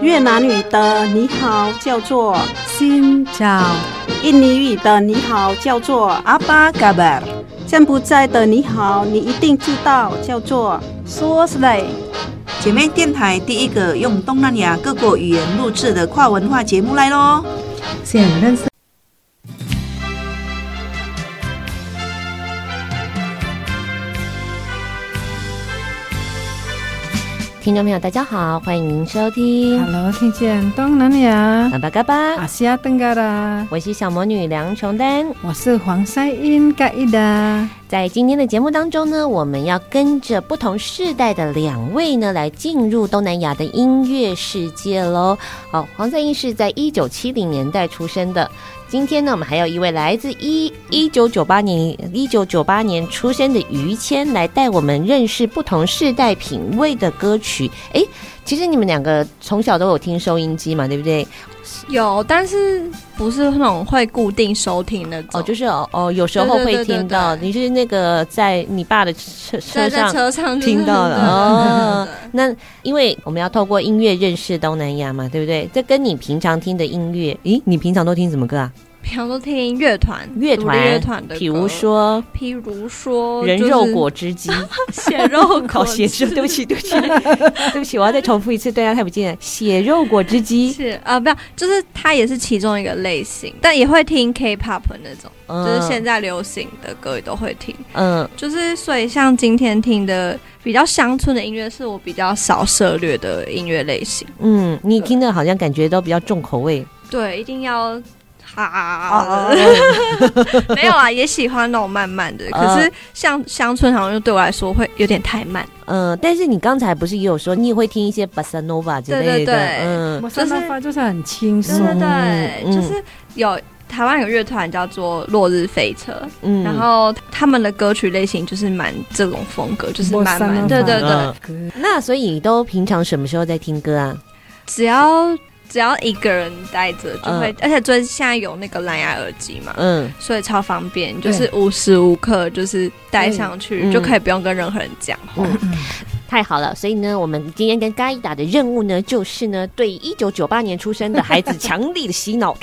越南语的你好叫做 Xin chào，印尼语的你好叫做 Apa kabar，柬埔寨的你好你一定知道叫做 Suo slay。姐妹电台第一个用东南亚各国语言录制的跨文化节目来喽！现认识。听众朋友，大家好，欢迎您收听。Hello，听见东南亚。嘎巴嘎巴，阿西亚登嘎啦。我是小魔女梁琼丹，我是黄赛英嘎伊达。在今天的节目当中呢，我们要跟着不同世代的两位呢，来进入东南亚的音乐世界喽。好，黄赛英是在一九七零年代出生的。今天呢，我们还有一位来自一一九九八年一九九八年出生的于谦，来带我们认识不同世代品味的歌曲。哎，其实你们两个从小都有听收音机嘛，对不对？有，但是不是那种会固定收听的哦，就是哦哦，有时候会听到。你是那个在你爸的车车上车上听到了哦。那因为我们要透过音乐认识东南亚嘛，对不对？这跟你平常听的音乐，咦，你平常都听什么歌啊？平常都听乐团，乐团乐团的，比如说，譬如说，人肉果汁机，血肉烤血肉，对不起，对不起，对不起，我要再重复一次，对啊，太不敬了。血肉果汁机是啊，不要，就是它也是其中一个类型，但也会听 K-pop 那种，嗯、就是现在流行的歌也都会听。嗯，就是所以像今天听的比较乡村的音乐，是我比较少涉猎的音乐类型。嗯，你听的好像感觉都比较重口味。对，一定要。啊，没有啊，也喜欢那种慢慢的。可是像乡村，好像就对我来说会有点太慢。嗯，但是你刚才不是也有说，你也会听一些 Bossa Nova 之类的？对对对，嗯，Bossa Nova 就是很轻松。对对对，就是有台湾有乐团叫做落日飞车，嗯，然后他们的歌曲类型就是蛮这种风格，就是慢慢。对对对。那所以你都平常什么时候在听歌啊？只要。只要一个人戴着就会，嗯、而且最现在有那个蓝牙耳机嘛，嗯，所以超方便，就是无时无刻就是戴上去就可以不用跟任何人讲话。嗯 太好了，所以呢，我们今天跟嘎伊达的任务呢，就是呢，对一九九八年出生的孩子强力的洗脑，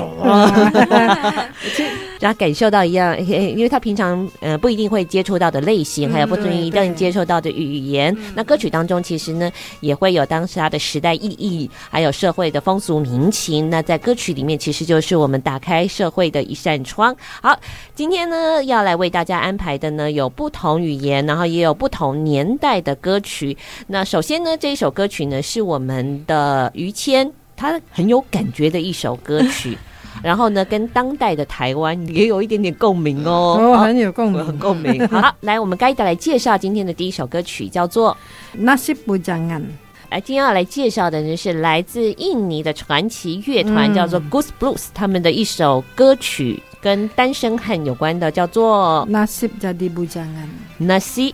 让他 感受到一样，因为他平常呃不一定会接触到的类型，还有不容易让你接触到的语言。嗯、那歌曲当中其实呢，也会有当时他的时代意义，还有社会的风俗民情。那在歌曲里面，其实就是我们打开社会的一扇窗。好，今天呢，要来为大家安排的呢，有不同语言，然后也有不同年代的歌曲。那首先呢，这一首歌曲呢是我们的于谦，他很有感觉的一首歌曲，然后呢跟当代的台湾也有一点点共鸣哦，哦，很有共鸣，很共鸣。好，来，我们嘎伊达来介绍今天的第一首歌曲，叫做《Nasib Bujangan》。来，今天要来介绍的呢是来自印尼的传奇乐团，叫做 Goose Blues，他们的一首歌曲跟单身汉有关的，叫做《Nasib Jadi Bujangan》。Nasib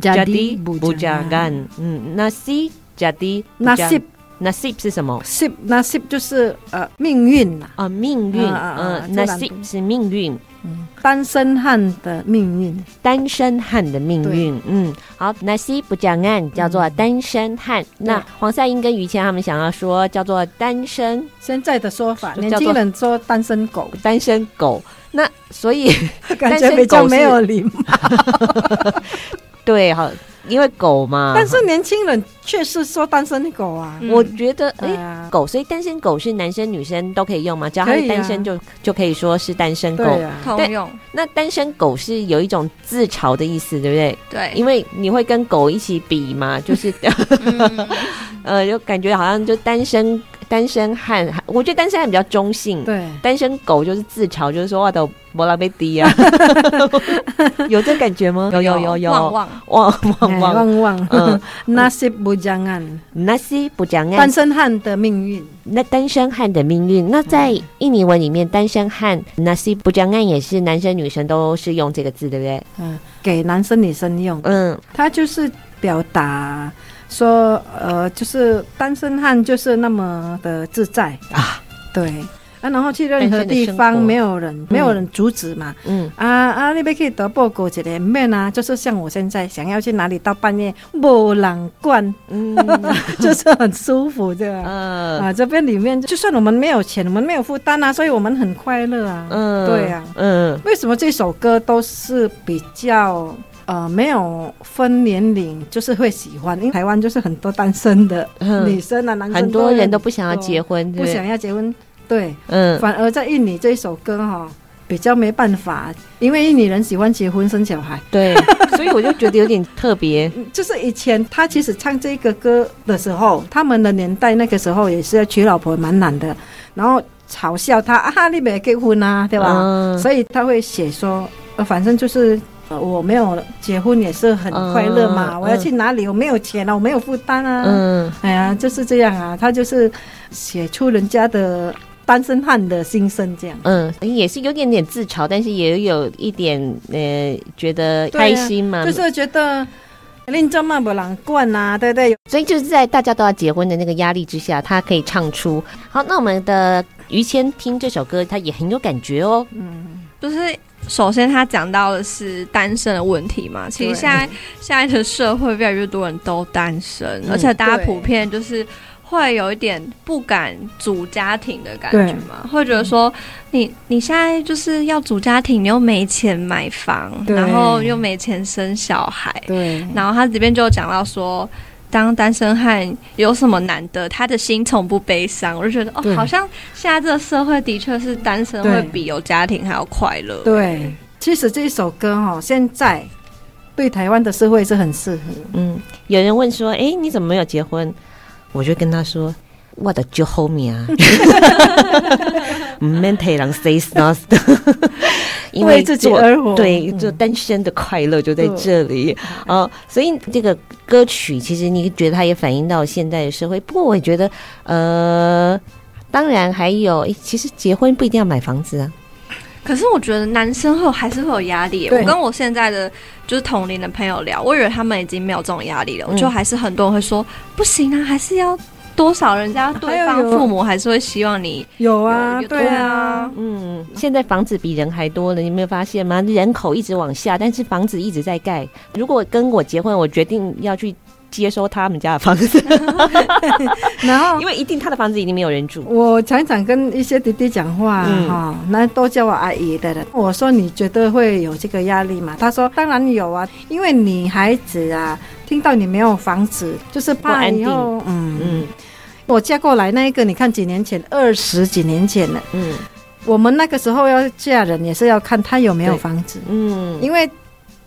Jadi bujangan，嗯，Nasib jadi Nasib，Nasib 是什么？Nasib 就是呃命运啊，命运，嗯，Nasib 是命运，嗯，单身汉的命运，单身汉的命运，嗯，好，Nasib bujangan 叫做单身汉。那黄赛英跟于谦他们想要说叫做单身，现在的说法，年轻人说单身狗，单身狗。那所以 感觉比较没有礼貌。对，好，因为狗嘛。但是年轻人确实说单身狗啊，我觉得，哎、欸，啊、狗，所以单身狗是男生女生都可以用吗？只要他是单身就、啊、就可以说是单身狗，对啊、通用。那单身狗是有一种自嘲的意思，对不对？对，因为你会跟狗一起比嘛，就是，嗯、呃，就感觉好像就单身。单身汉，我觉得单身汉比较中性。对，单身狗就是自嘲，就是说话都莫拉贝迪啊，有这感觉吗？有有有有，旺旺旺旺旺旺，嗯，Nasib Bujangan，Nasib Bujangan，单身汉的命运。那单身汉的命运，那在印尼文里面，单身汉 Nasib Bujangan 也是男生女生都是用这个字，对不对？嗯，给男生女生用。嗯，他就是表达。说呃，就是单身汉就是那么的自在。啊，对，啊，然后去任何地方没有人没有人阻止嘛，嗯。啊啊，你别可以得报告一个面啊，就是像我现在想要去哪里，到半夜没人管，嗯，就是很舒服这样，嗯。啊，这边里面就算我们没有钱，我们没有负担啊，所以我们很快乐啊，嗯，对啊，嗯，为什么这首歌都是比较？呃，没有分年龄，就是会喜欢，因为台湾就是很多单身的女生啊，男生很多人都不想要结婚，不想要结婚，对，嗯，反而在印尼这一首歌哈，比较没办法，因为印尼人喜欢结婚生小孩，对，所以我就觉得有点特别。就是以前他其实唱这个歌的时候，他们的年代那个时候也是要娶老婆蛮难的，然后嘲笑他啊，你没结婚啊，对吧？嗯，所以他会写说，呃，反正就是。我没有结婚也是很快乐嘛，嗯、我要去哪里？我没有钱啊，我没有负担啊。嗯，哎呀，就是这样啊。他就是写出人家的单身汉的心声，这样。嗯，也是有点点自嘲，但是也有一点呃，觉得开心嘛。就是觉得令这么不难惯啊，对不对？所以就是在大家都要结婚的那个压力之下，他可以唱出。好，那我们的于谦听这首歌，他也很有感觉哦。嗯，就是。首先，他讲到的是单身的问题嘛。其实现在现在的社会越来越多人都单身，而且大家普遍就是会有一点不敢组家庭的感觉嘛，会觉得说你你现在就是要组家庭，你又没钱买房，然后又没钱生小孩，对。然后他这边就讲到说。当单身汉有什么难得？他的心从不悲伤，我就觉得哦，好像现在这个社会的确是单身会比有家庭还要快乐。对，其实这一首歌哈，现在对台湾的社会是很适合。嗯，有人问说：“哎、欸，你怎么没有结婚？”我就跟他说。我的就后面啊，唔免替人 say no，因为自己而活，对，就单身的快乐就在这里啊。所以这个歌曲其实你觉得它也反映到现代的社会。不过我也觉得，呃，当然还有，其实结婚不一定要买房子啊。可是我觉得男生会还是会有压力。我跟我现在的就是同龄的朋友聊，我以为他们已经没有这种压力了，我就还是很多人会说不行啊，还是要。多少人家对方父母还是会希望你有，有啊，对啊，嗯，现在房子比人还多了，你没有发现吗？人口一直往下，但是房子一直在盖。如果跟我结婚，我决定要去接收他们家的房子，然后 因为一定他的房子一定没有人住。我常常跟一些弟弟讲话哈，那、嗯、都叫我阿姨的人。我说你觉得会有这个压力吗？他说当然有啊，因为女孩子啊，听到你没有房子，就是怕以后不安定。嗯嗯。我嫁过来那一个，你看几年前，二十几年前了。嗯，我们那个时候要嫁人，也是要看他有没有房子。嗯，因为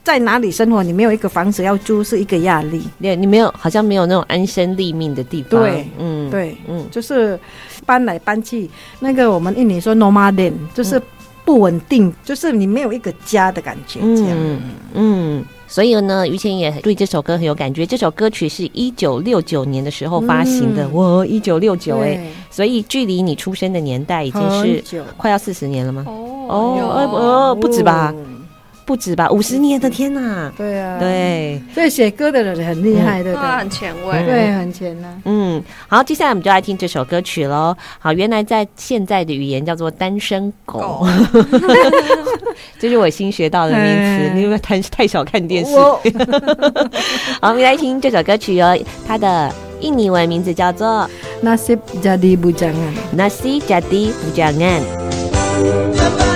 在哪里生活，你没有一个房子要租是一个压力。对，你没有，好像没有那种安身立命的地方。对，嗯，对，嗯，就是搬来搬去。那个我们印尼说 nomaden，就是不稳定，就是你没有一个家的感觉。这样，嗯。嗯所以呢，于谦也对这首歌很有感觉。这首歌曲是一九六九年的时候发行的，哇、嗯，一九六九哎，所以距离你出生的年代已经是快要四十年了吗？哦哦哦，不止吧。哦不止吧，五十年的天呐！对啊，对，所以写歌的人很厉害，对不对？很前卫，对，很前呢。嗯，好，接下来我们就来听这首歌曲喽。好，原来在现在的语言叫做“单身狗”，这是我新学到的名词。你有没有太太少看电视？好，我们来听这首歌曲哦，它的印尼文名字叫做 “Nasib Jadi Bujangan”。Nasib Jadi Bujangan。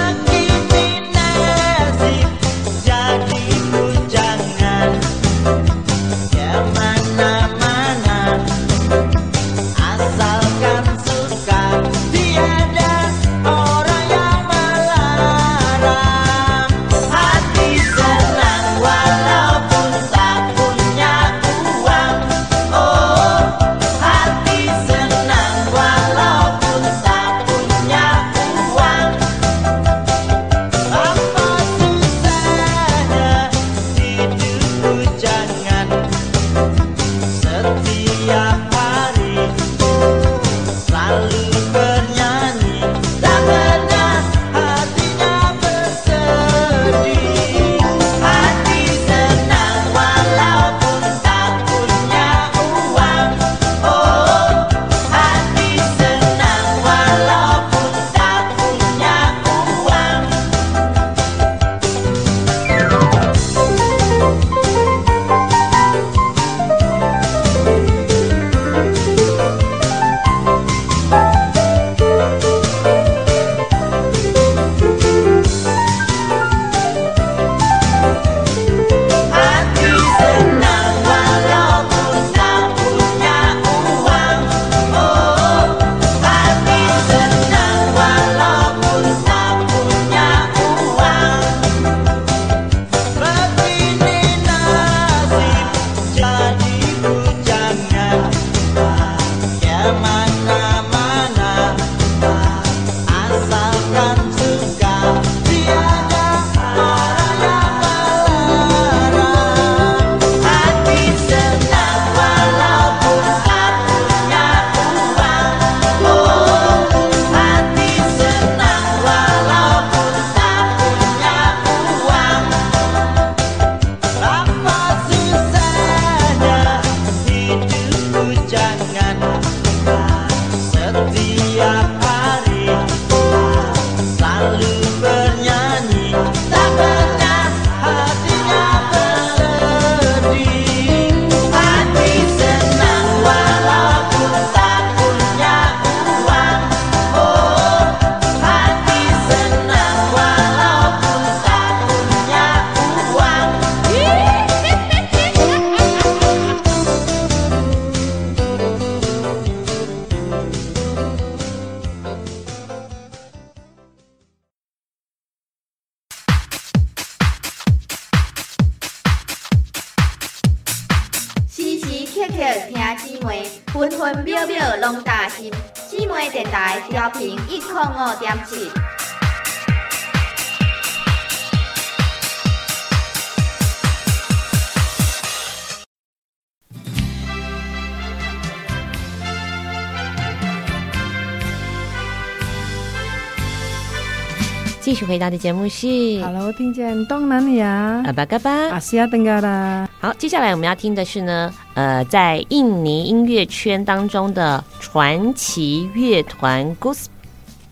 回答的节目是，Hello，听见东南亚，阿巴嘎巴，阿西亚登嘎啦。好，接下来我们要听的是呢，呃，在印尼音乐圈当中的传奇乐团 Goose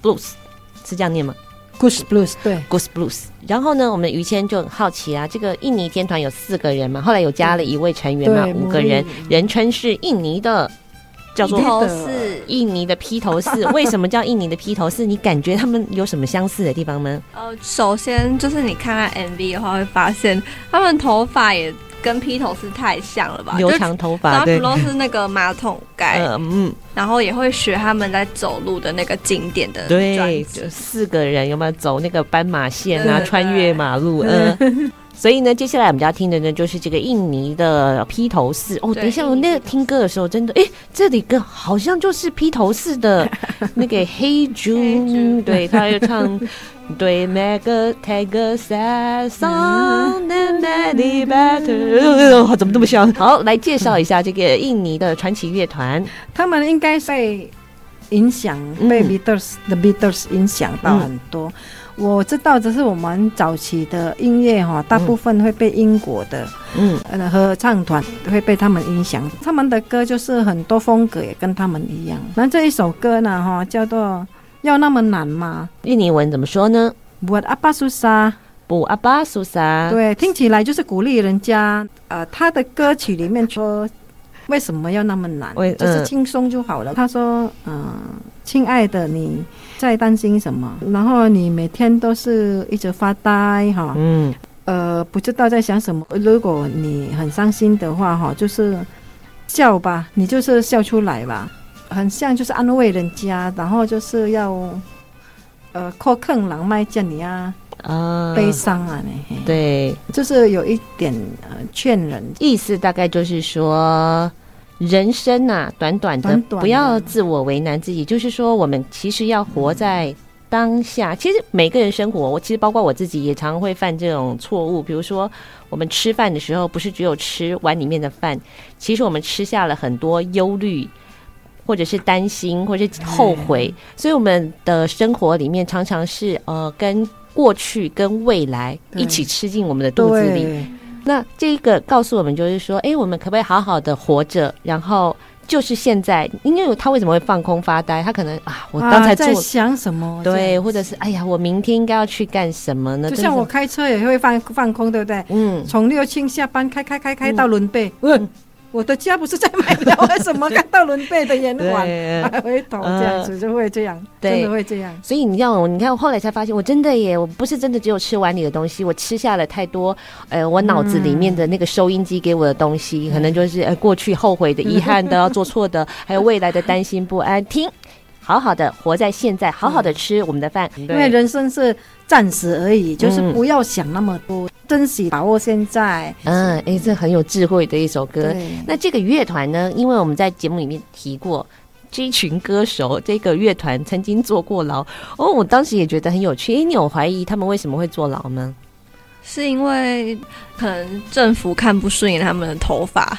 Blues，是这样念吗？Goose Blues，对，Goose Blues。然后呢，我们于谦就很好奇啊，这个印尼天团有四个人嘛，后来有加了一位成员嘛，五个人，人称是印尼的。叫做披头士，印尼的披头士。为什么叫印尼的披头士？你感觉他们有什么相似的地方吗？呃，首先就是你看看 MV 的话，会发现他们头发也跟披头士太像了吧？留长头发，对，都是那个马桶盖，嗯，然后也会学他们在走路的那个经典的，对，就四个人有没有走那个斑马线啊，穿越马路，嗯。所以呢，接下来我们就要听的呢，就是这个印尼的披头士哦。等一下，我那个听歌的时候，真的，哎，这里歌好像就是披头士的那个 Hey Jude，对，他又唱 对 Make a take a sad song and it better，怎么这么像？好，来介绍一下这个印尼的传奇乐团，他们应该被影响，被 Beatles，The Beatles 影响到很多。我知道，只是我们早期的音乐哈，大部分会被英国的嗯呃合唱团会被他们影响，他们的歌就是很多风格也跟他们一样。那这一首歌呢哈，叫做要那么难吗？印尼文怎么说呢？Buat apa susah，Buat apa susah。对，听起来就是鼓励人家。呃，他的歌曲里面说。为什么要那么难？嗯、就是轻松就好了。他说：“嗯、呃，亲爱的，你在担心什么？然后你每天都是一直发呆，哈，嗯，呃，不知道在想什么。如果你很伤心的话，哈，就是笑吧，你就是笑出来吧，很像就是安慰人家，然后就是要呃，靠坑狼麦叫你啊，啊，悲伤啊，对，就是有一点呃，劝人，意思大概就是说。”人生呐、啊，短短的，不要自我为难自己。就是说，我们其实要活在当下。其实每个人生活，我其实包括我自己，也常常会犯这种错误。比如说，我们吃饭的时候，不是只有吃碗里面的饭，其实我们吃下了很多忧虑，或者是担心，或者是后悔。所以，我们的生活里面常常是呃，跟过去跟未来一起吃进我们的肚子里。那这一个告诉我们，就是说，哎，我们可不可以好好的活着？然后就是现在，因为他为什么会放空发呆？他可能啊，我刚才、啊、在想什么？对，或者是哎呀，我明天应该要去干什么呢？就像我开车也会放放空，对不对？嗯，从六轻下班开开开开到伦贝，嗯。嗯我的家不是在买了，为什么看到伦贝的延缓还回头这样子就会这样，对。真的会这样。所以你知道，你看我后来才发现，我真的耶，我不是真的只有吃碗里的东西，我吃下了太多，呃，我脑子里面的那个收音机给我的东西，嗯、可能就是呃过去后悔的、遗憾的、要做错的，还有未来的担心不安。听，好好的活在现在，好好的吃我们的饭，因为人生是暂时而已，就是不要想那么多。珍惜把握现在，嗯，哎，这很有智慧的一首歌。那这个乐团呢？因为我们在节目里面提过，这一群歌手，这个乐团曾经坐过牢。哦，我当时也觉得很有趣。哎，你有怀疑他们为什么会坐牢吗？是因为可能政府看不顺眼他们的头发，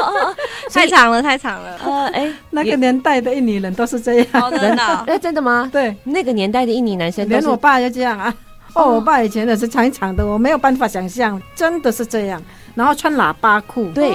太长了，太长了。呃，哎，那个年代的印尼人都是这样，真的？哎，真的吗？对，那个年代的印尼男生，连我爸就这样啊。哦，我爸以前也是长长的，我没有办法想象，真的是这样。然后穿喇叭裤，对，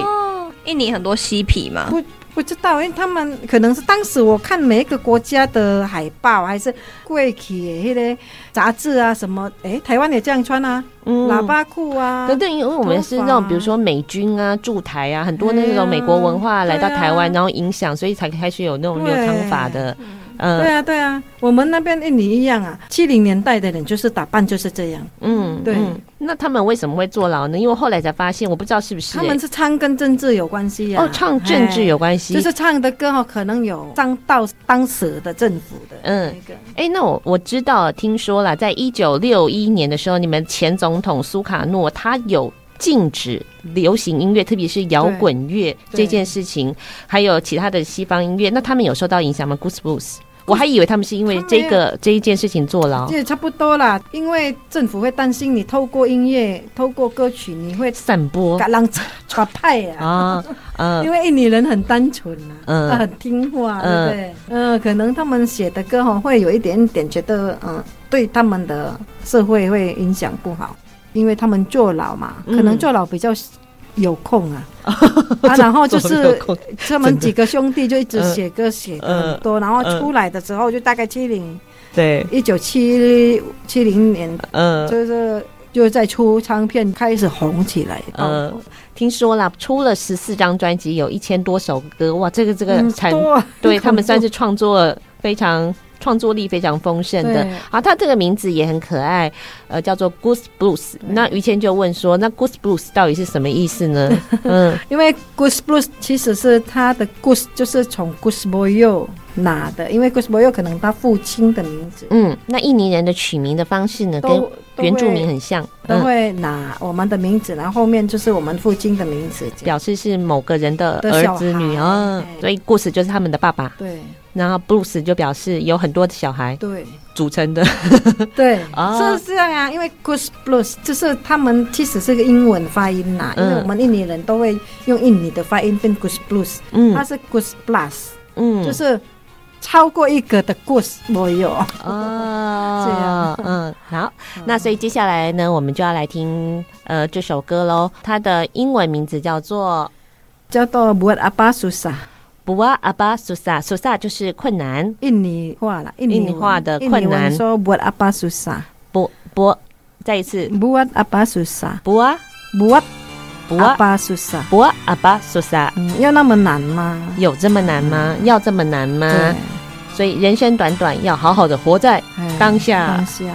印尼很多嬉皮嘛，不不知道，因为他们可能是当时我看每一个国家的海报还是贵企的那些杂志啊什么，哎，台湾也这样穿啊，嗯，喇叭裤啊，可对，因为我们是那种比如说美军啊驻台啊，很多那种美国文化来到台湾，然后影响，所以才开始有那种留长发的。对啊，对啊，我们那边印尼一样啊。七零年代的人就是打扮就是这样。嗯，对。那他们为什么会坐牢呢？因为后来才发现，我不知道是不是他们是唱跟政治有关系啊。哦，唱政治有关系，就是唱的歌哈，可能有伤到当时的政府的。嗯，哎，那我我知道，听说了，在一九六一年的时候，你们前总统苏卡诺他有禁止流行音乐，特别是摇滚乐这件事情，还有其他的西方音乐，那他们有受到影响吗？Goose Blues。我还以为他们是因为这个这一件事情坐牢，也差不多啦。因为政府会担心你透过音乐、透过歌曲，你会散播，让传派呀啊，嗯，因为印尼人很单纯啊，很听话，对不对？嗯，可能他们写的歌哈会有一点点觉得，嗯，对他们的社会会影响不好，因为他们坐牢嘛，可能坐牢比较。有空啊，啊，然后就是他们几个兄弟就一直写歌写很多，然后出来的时候就大概七零，对，一九七七零年，嗯，就是就在出唱片开始红起来。嗯，听说了，出了十四张专辑，有一千多首歌，哇，这个这个产，对 他们算是创作非常。创作力非常丰盛的，啊，他这个名字也很可爱，呃，叫做 Goose Blues。那于谦就问说，那 Goose Blues 到底是什么意思呢？嗯，因为 Goose Blues 其实是他的 Goose，就是从 Goose Boyo 拿的，因为 Goose Boyo 可能他父亲的名字。嗯，那印尼人的取名的方式呢，跟原住民很像，都会拿我们的名字，然后后面就是我们父亲的名字，表示是某个人的儿子女儿，所以 Goose 就是他们的爸爸。对。然后 Blues 就表示有很多的小孩对。组成的，对，是这样啊。因为 Goose Blues 就是他们其实是个英文发音呐，因为我们印尼人都会用印尼的发音变 Goose Blues，嗯，它是 Goose Plus，嗯，就是超过一个的 Goose 我有。啊，这样，嗯，好，那所以接下来呢，我们就要来听呃这首歌喽，它的英文名字叫做叫做 Buat Apa Susah。Buat apa susah，susah 就是困难。印尼话啦，印尼话的困难。说 Buat apa susah，不不，再一次。Buat apa susah，Buat Buat Buat apa susah，Buat apa susah。要那么难吗？有这么难吗？要这么难吗？所以人生短短，要好好的活在当下。当下。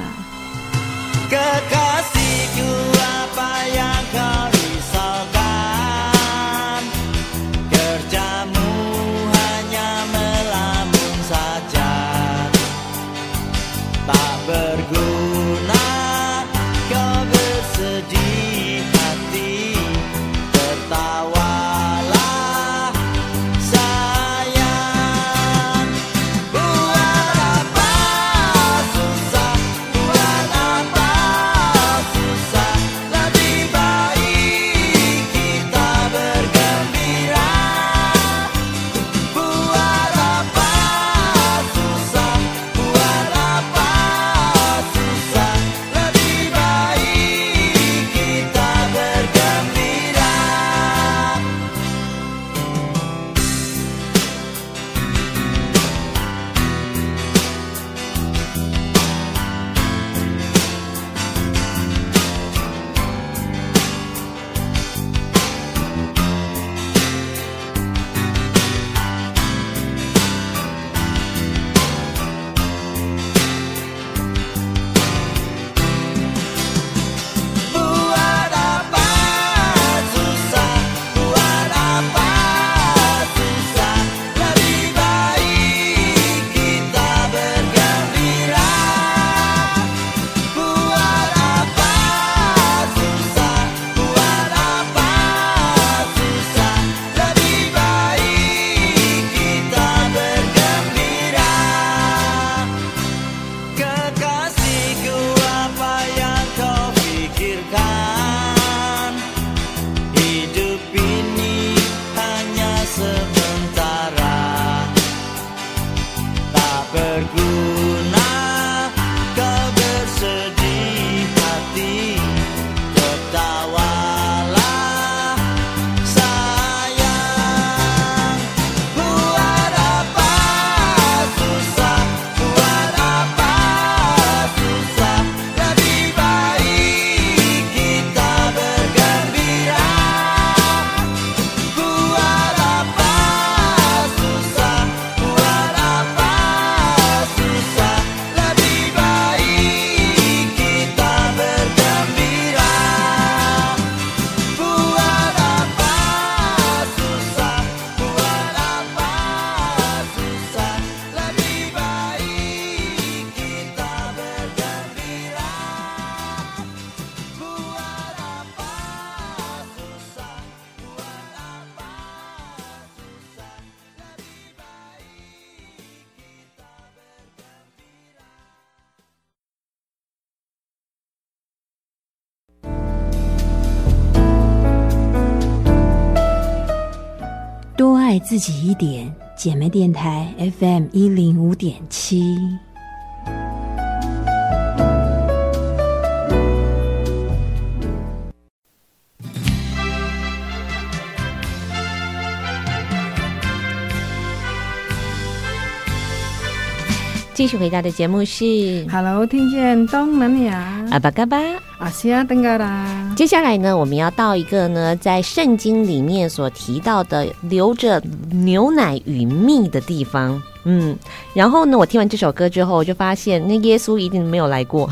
自己一点，姐妹电台 FM 一零五点七。继续回答的节目是 Hello，听见东南亚阿巴嘎巴阿西亚登嘎啦。接下来呢，我们要到一个呢，在圣经里面所提到的流着牛奶与蜜的地方。嗯，然后呢，我听完这首歌之后，我就发现那耶稣一定没有来过，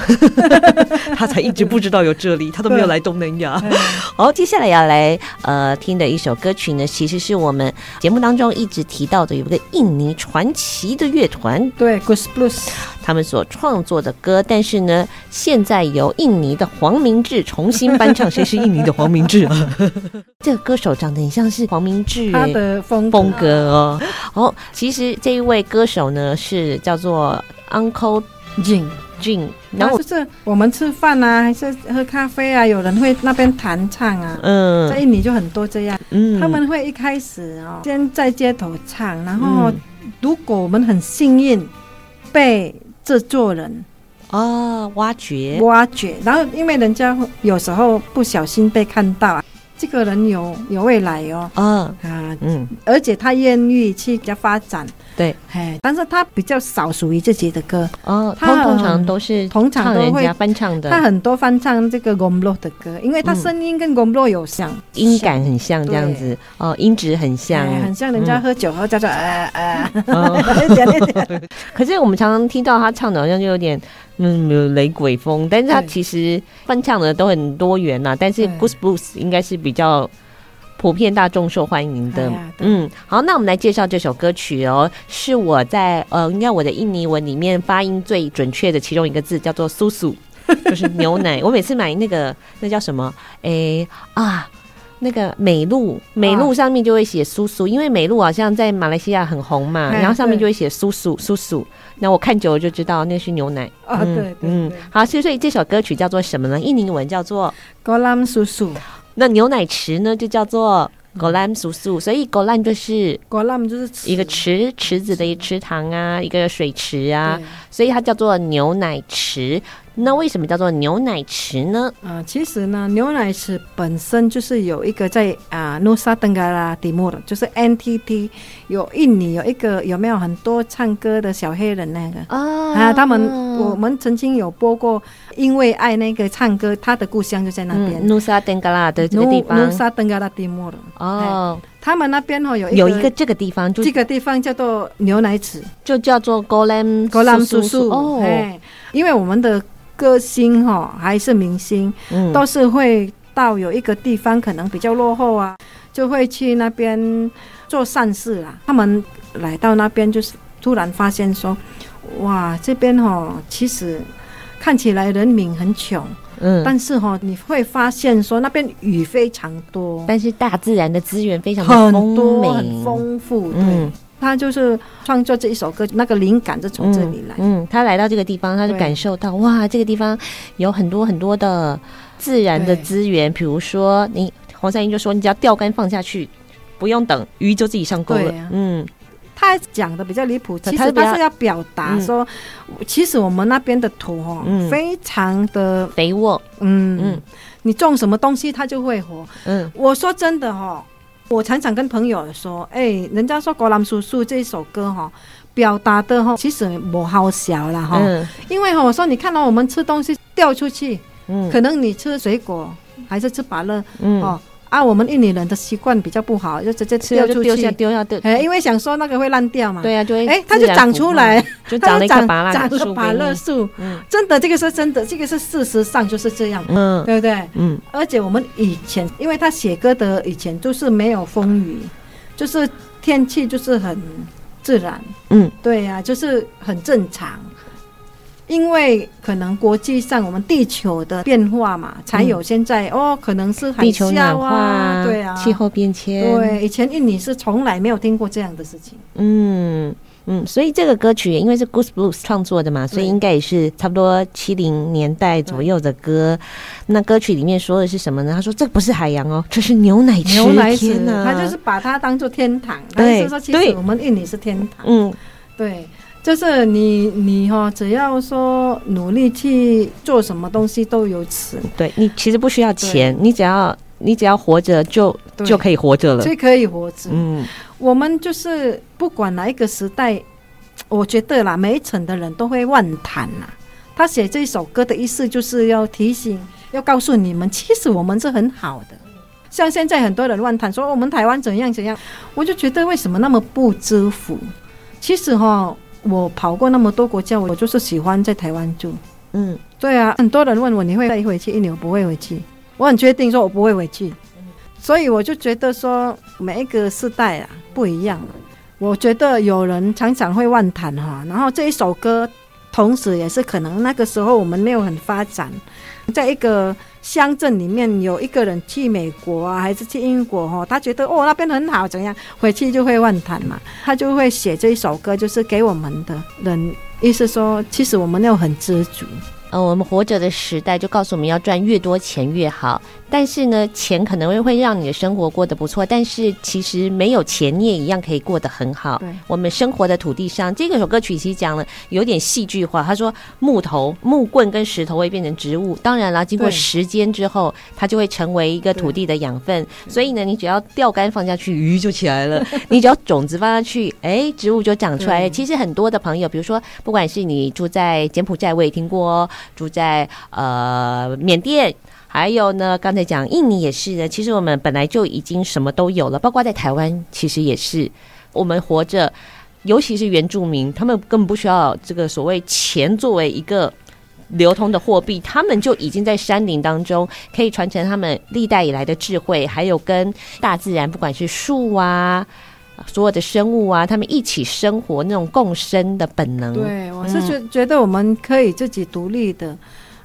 他才一直不知道有这里，他都没有来东南亚。好，接下来要来呃听的一首歌曲呢，其实是我们节目当中一直提到的，有一个印尼传奇的乐团，对，Ghost Blues，他们所创作的歌，但是呢，现在由印尼的黄明志重新翻唱。谁是印尼的黄明志啊？这个歌手长得很像是黄明志，他的风风格哦。哦，其实这一位。歌手呢是叫做 Uncle Jin Jin，然后就是我们吃饭啊，还是喝咖啡啊，有人会那边弹唱啊，嗯，在印尼就很多这样，嗯，他们会一开始哦，先在街头唱，然后如果我们很幸运被制作人哦挖掘。挖掘，然后因为人家有时候不小心被看到啊。这个人有有未来哦，嗯啊嗯，而且他愿意去给他发展，对，哎，但是他比较少属于自己的歌。哦，他通常都是通常都会翻唱的，他很多翻唱这个 Gombloh 的歌，因为他声音跟 Gombloh 有像，音感很像这样子哦，音质很像，很像人家喝酒喝叫做呃呃，可是我们常常听到他唱的好像就有点。嗯，有雷鬼风，但是他其实翻唱的都很多元呐、啊。但是 Blues 应该是比较普遍大众受欢迎的。嗯，好，那我们来介绍这首歌曲哦，是我在呃，应该我的印尼文里面发音最准确的其中一个字，叫做 “susu”，就是牛奶。我每次买那个那叫什么？哎、欸、啊。那个美露，美露上面就会写苏苏，因为美露好像在马来西亚很红嘛，然后上面就会写苏苏苏苏。那我看久了就知道那是牛奶。啊，对，嗯，好，所以所以这首歌曲叫做什么呢？印尼文叫做 “Golam Susu。那牛奶池呢就叫做 Kolam Susu，所以 Kolam 就是 Kolam 就是一个池池子的一池塘啊，一个水池啊，所以它叫做牛奶池。那为什么叫做牛奶池呢？啊、呃，其实呢，牛奶池本身就是有一个在啊，Nusa Tenggara Timur，就是 NTT，有印尼有一个有没有很多唱歌的小黑人那个。啊，啊，他们我们曾经有播过，因为爱那个唱歌，他的故乡就在那边，Nusa Tenggara 的这个地方，Nusa Tenggara Timur。哦，他们那边哦有有一个这个地方，就这个地方叫做牛奶池，就叫做 Kolam Kolam Susu 哦，因为我们的。歌星哈还是明星，嗯，都是会到有一个地方可能比较落后啊，就会去那边做善事啦。他们来到那边，就是突然发现说，哇，这边哈其实看起来人民很穷，嗯，但是哈你会发现说那边雨非常多，但是大自然的资源非常的很多很丰富，对。嗯他就是创作这一首歌，那个灵感就从这里来嗯。嗯，他来到这个地方，他就感受到哇，这个地方有很多很多的自然的资源。比如说，你黄赛音就说，你只要钓竿放下去，不用等，鱼就自己上钩了。啊、嗯，他讲的比较离谱，其实他是要表达说，嗯、其实我们那边的土哦，嗯、非常的肥沃。嗯嗯，你种什么东西，它就会活。嗯，我说真的哈。我常常跟朋友说，哎、欸，人家说《Kolam Susu》这一首歌哈，表达的哈，其实不好笑了哈，嗯、因为哈，我说你看到我们吃东西掉出去，嗯，可能你吃水果还是吃芭乐，嗯。哦。啊，我们印尼人的习惯比较不好，就直接吃掉就丢下丢下丢。哎，因为想说那个会烂掉嘛。对呀，就会。哎，它就长出来，就长了一棵芭乐长了芭乐树。嗯，真的，这个是真的，这个是事实上就是这样。嗯，对不对？嗯。而且我们以前，因为他写歌的以前就是没有风雨，就是天气就是很自然。嗯，对呀，就是很正常。因为可能国际上我们地球的变化嘛，才有现在、嗯、哦，可能是海啸啊，对啊，气候变迁。对，以前印尼是从来没有听过这样的事情。嗯，嗯，所以这个歌曲因为是 Goose Blues 创作的嘛，所以应该也是差不多七零年代左右的歌。那歌曲里面说的是什么呢？他说：“这不是海洋哦，这是牛奶池。”牛奶池呢，他就是把它当做天堂。对，说其实我们印尼是天堂。嗯，对，就是你你哈，只要说努力去做什么东西都有吃。对，你其实不需要钱，你只要你只要活着就就可以活着了，就可以活着。嗯。我们就是不管哪一个时代，我觉得啦，每一层的人都会乱谈呐。他写这首歌的意思就是要提醒，要告诉你们，其实我们是很好的。像现在很多人乱谈说我们台湾怎样怎样，我就觉得为什么那么不知福？其实哈，我跑过那么多国家，我就是喜欢在台湾住。嗯，对啊，很多人问我你会回去，一年我不会回去，我很确定说我不会回去。所以我就觉得说，每一个时代啊不一样。我觉得有人常常会妄谈哈，然后这一首歌，同时也是可能那个时候我们没有很发展，在一个乡镇里面有一个人去美国啊，还是去英国哈，他觉得哦那边很好，怎样？回去就会乱谈嘛，他就会写这一首歌，就是给我们的人，意思说其实我们要很知足。呃，我们活着的时代就告诉我们要赚越多钱越好，但是呢，钱可能会会让你的生活过得不错，但是其实没有钱你也一样可以过得很好。对，我们生活的土地上，这个首歌曲其实讲了有点戏剧化。他说木头、木棍跟石头会变成植物，当然了，经过时间之后，它就会成为一个土地的养分。所以呢，你只要钓竿放下去，鱼就起来了；你只要种子放下去，哎，植物就长出来。其实很多的朋友，比如说，不管是你住在柬埔寨，我也听过哦。住在呃缅甸，还有呢，刚才讲印尼也是的。其实我们本来就已经什么都有了，包括在台湾，其实也是我们活着，尤其是原住民，他们根本不需要这个所谓钱作为一个流通的货币，他们就已经在山林当中可以传承他们历代以来的智慧，还有跟大自然，不管是树啊。所有的生物啊，他们一起生活那种共生的本能。对，我是觉觉得我们可以自己独立的。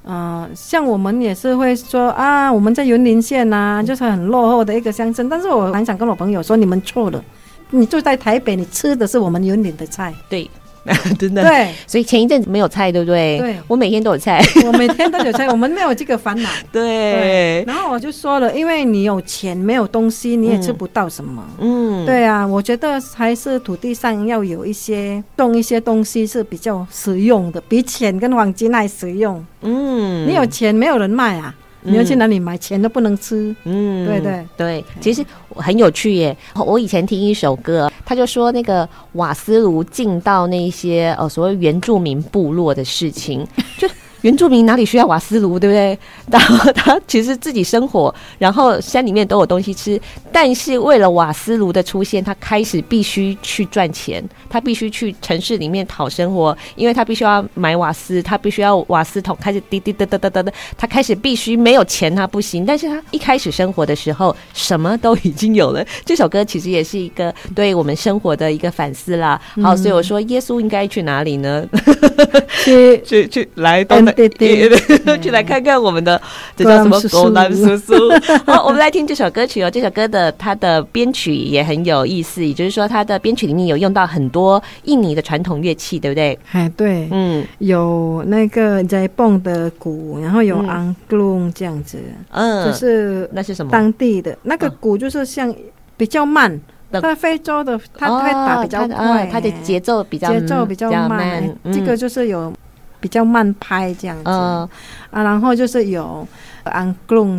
呃，像我们也是会说啊，我们在云林县呐，就是很落后的一个乡镇。但是我很想跟我朋友说，你们错了。你住在台北，你吃的是我们云林的菜。对。真的对，所以前一阵子没有菜，对不对？对，我每天都有菜，我每天都有菜，我们没有这个烦恼。对，对，然后我就说了，因为你有钱，没有东西，你也吃不到什么。嗯，对啊，我觉得还是土地上要有一些种一些东西是比较实用的，比钱跟黄金还实用。嗯，你有钱，没有人卖啊。你要去哪里买？钱都不能吃。嗯，对对对，其实很有趣耶。我以前听一首歌，他就说那个瓦斯炉进到那些呃所谓原住民部落的事情，就。原住民哪里需要瓦斯炉，对不对？然后他其实自己生火，然后山里面都有东西吃，但是为了瓦斯炉的出现，他开始必须去赚钱，他必须去城市里面讨生活，因为他必须要买瓦斯，他必须要瓦斯桶开始滴滴哒哒哒哒哒，他开始必须没有钱他不行，但是他一开始生活的时候什么都已经有了。这首歌其实也是一个对我们生活的一个反思啦。好，所以我说耶稣应该去哪里呢？去去去来东。对对，去来看看我们的这叫什么狗男叔叔。好，我们来听这首歌曲哦。这首歌的它的编曲也很有意思，也就是说它的编曲里面有用到很多印尼的传统乐器，对不对？哎，对，嗯，有那个在蹦的鼓，然后有昂格隆这样子，嗯，就是那是什么？当地的那个鼓就是像比较慢，在非洲的它会打比较快，它的节奏比较节奏比较慢，这个就是有。比较慢拍这样子，呃、啊，然后就是有安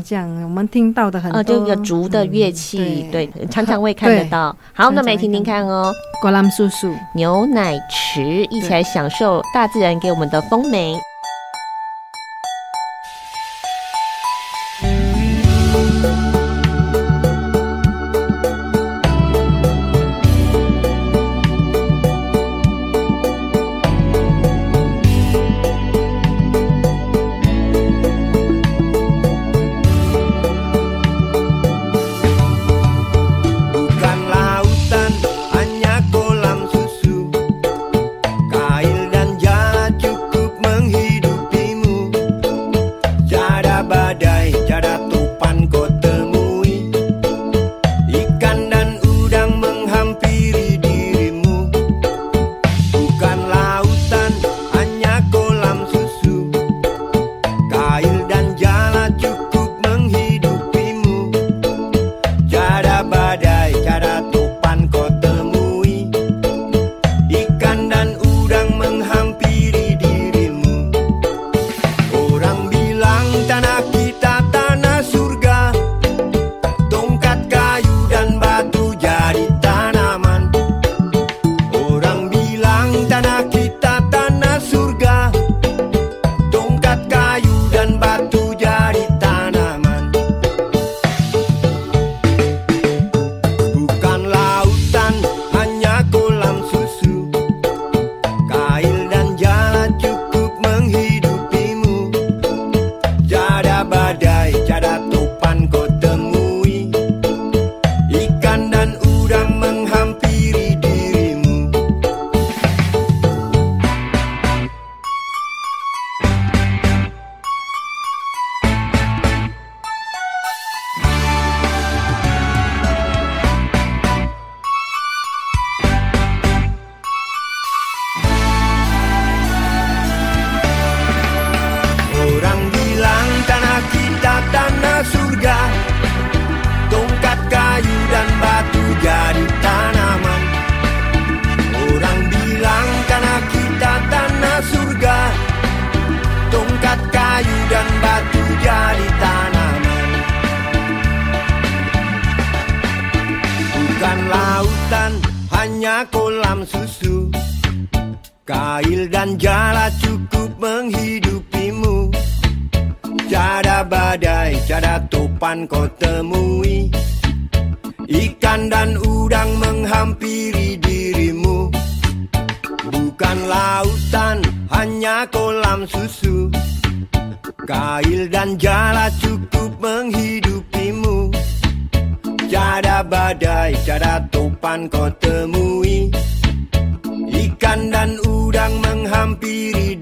这样，我们听到的很多，就有竹的乐器，嗯、对，对，常常会看得到。好，那么来听听看哦，果篮叔叔牛奶池，一起来享受大自然给我们的丰美。Lautan, hanya kolam susu. Kail dan jala cukup menghidupimu. Tiada badai, tiada topan kau temui. Ikan dan udang menghampiri dirimu. Bukan lautan, hanya kolam susu. Kail dan jala cukup menghidupimu Badai, tiada topan kau temui. Ikan dan udang menghampiri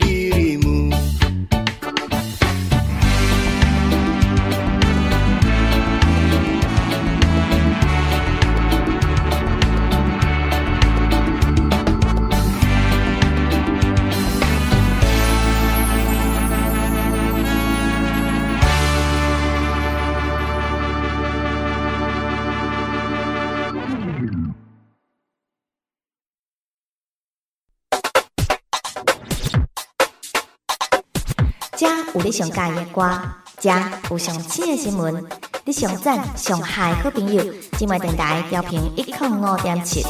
有你上喜欢的歌，这有上新的新闻，你上赞上嗨好朋友，即卖电台调频一零五点七。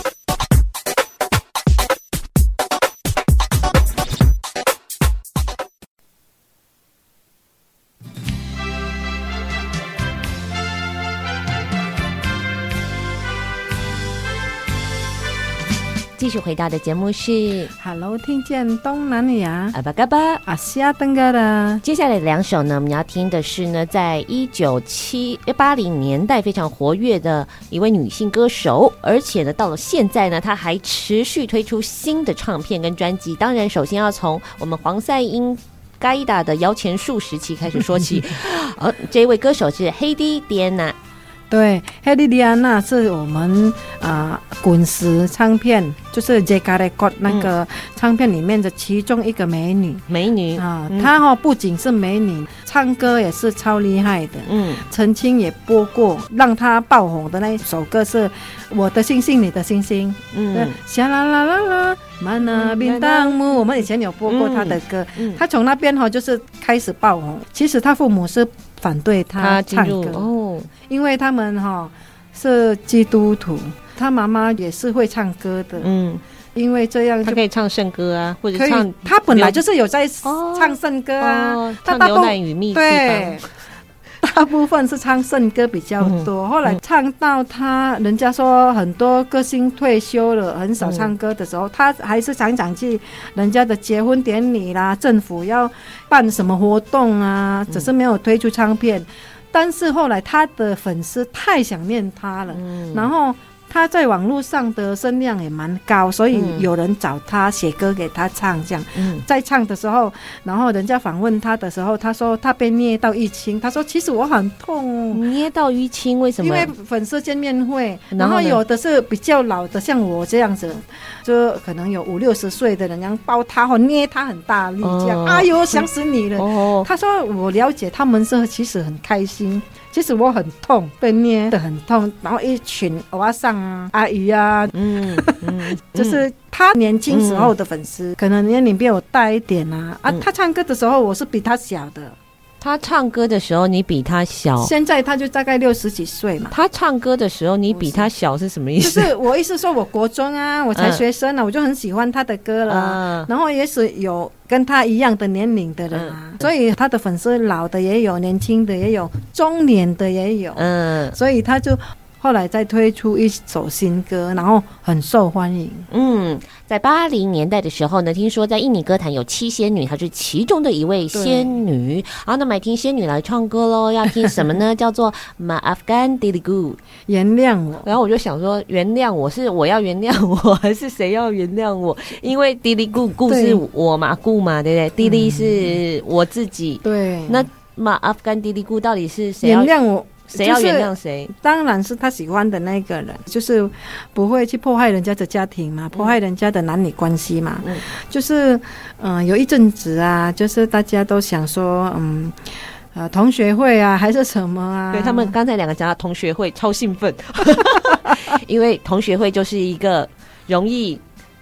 继续回到的节目是 Hello，听见东南亚阿巴嘎巴阿西亚登嘎的。接下来的两首呢，我们要听的是呢，在一九七八零年代非常活跃的一位女性歌手，而且呢，到了现在呢，她还持续推出新的唱片跟专辑。当然，首先要从我们黄赛英盖达的摇钱树时期开始说起。呃、哦、这一位歌手是黑迪迪安娜。对，黑莉莉安娜是我们啊滚石唱片，就是杰卡雷国那个唱片里面的其中一个美女。美女啊，她哈、哦、不仅是美女，唱歌也是超厉害的。嗯，曾经也播过让她爆红的那一首歌是《我的星星，你的星星》。嗯，沙啦啦啦啦，曼那边当木。我们以前有播过她的歌，她从那边哈就是开始爆红。其实她父母是。反对他唱歌。哦，因为他们哈是基督徒，他妈妈也是会唱歌的，嗯，因为这样他可以唱圣歌啊，或者唱他本来就是有在唱圣歌啊，哦、唱牛奶与蜜对。大部分是唱圣歌比较多，嗯、后来唱到他，人家说很多歌星退休了，很少唱歌的时候，嗯、他还是常常去人家的结婚典礼啦，政府要办什么活动啊，只是没有推出唱片。嗯、但是后来他的粉丝太想念他了，嗯、然后。他在网络上的声量也蛮高，所以有人找他写歌给他唱，这样。嗯，在唱的时候，然后人家访问他的时候，他说他被捏到淤青。他说其实我很痛，捏到淤青为什么？因为粉丝见面会，然后有的是比较老的，像我这样子，就可能有五六十岁的人，然后抱他或捏他很大力，这样。哎呦，想死你了！哦，他说我了解他们是其实很开心。其实我很痛，被捏的很痛，然后一群欧巴桑啊、阿姨啊，嗯，嗯就是他年轻时候的粉丝，嗯、可能年龄比我大一点啊。嗯、啊，他唱歌的时候，我是比他小的。他唱歌的时候，你比他小。现在他就大概六十几岁嘛。他唱歌的时候，你比他小是什么意思？就是 我意思说，我国中啊，我才学生呢、啊，嗯、我就很喜欢他的歌了。嗯、然后也是有跟他一样的年龄的人啊，嗯、所以他的粉丝老的也有，年轻的也有，中年的也有。嗯，所以他就。后来再推出一首新歌，然后很受欢迎。嗯，在八零年代的时候呢，听说在印尼歌坛有七仙女，她是其中的一位仙女。对好，那么来听仙女来唱歌喽，要听什么呢？叫做 Maafkan Diriku，原谅我。然后我就想说，原谅我是我要原谅我，还是谁要原谅我？因为 Diriku 故是我嘛，故嘛，对不对？Diri 是我自己。对。那 Maafkan Diriku 到底是谁要原谅我？谁要原谅谁？当然是他喜欢的那个人，就是不会去破坏人家的家庭嘛，破坏人家的男女关系嘛。嗯，就是嗯、呃，有一阵子啊，就是大家都想说，嗯，呃，同学会啊，还是什么啊？对他们刚才两个讲到同学会，超兴奋，因为同学会就是一个容易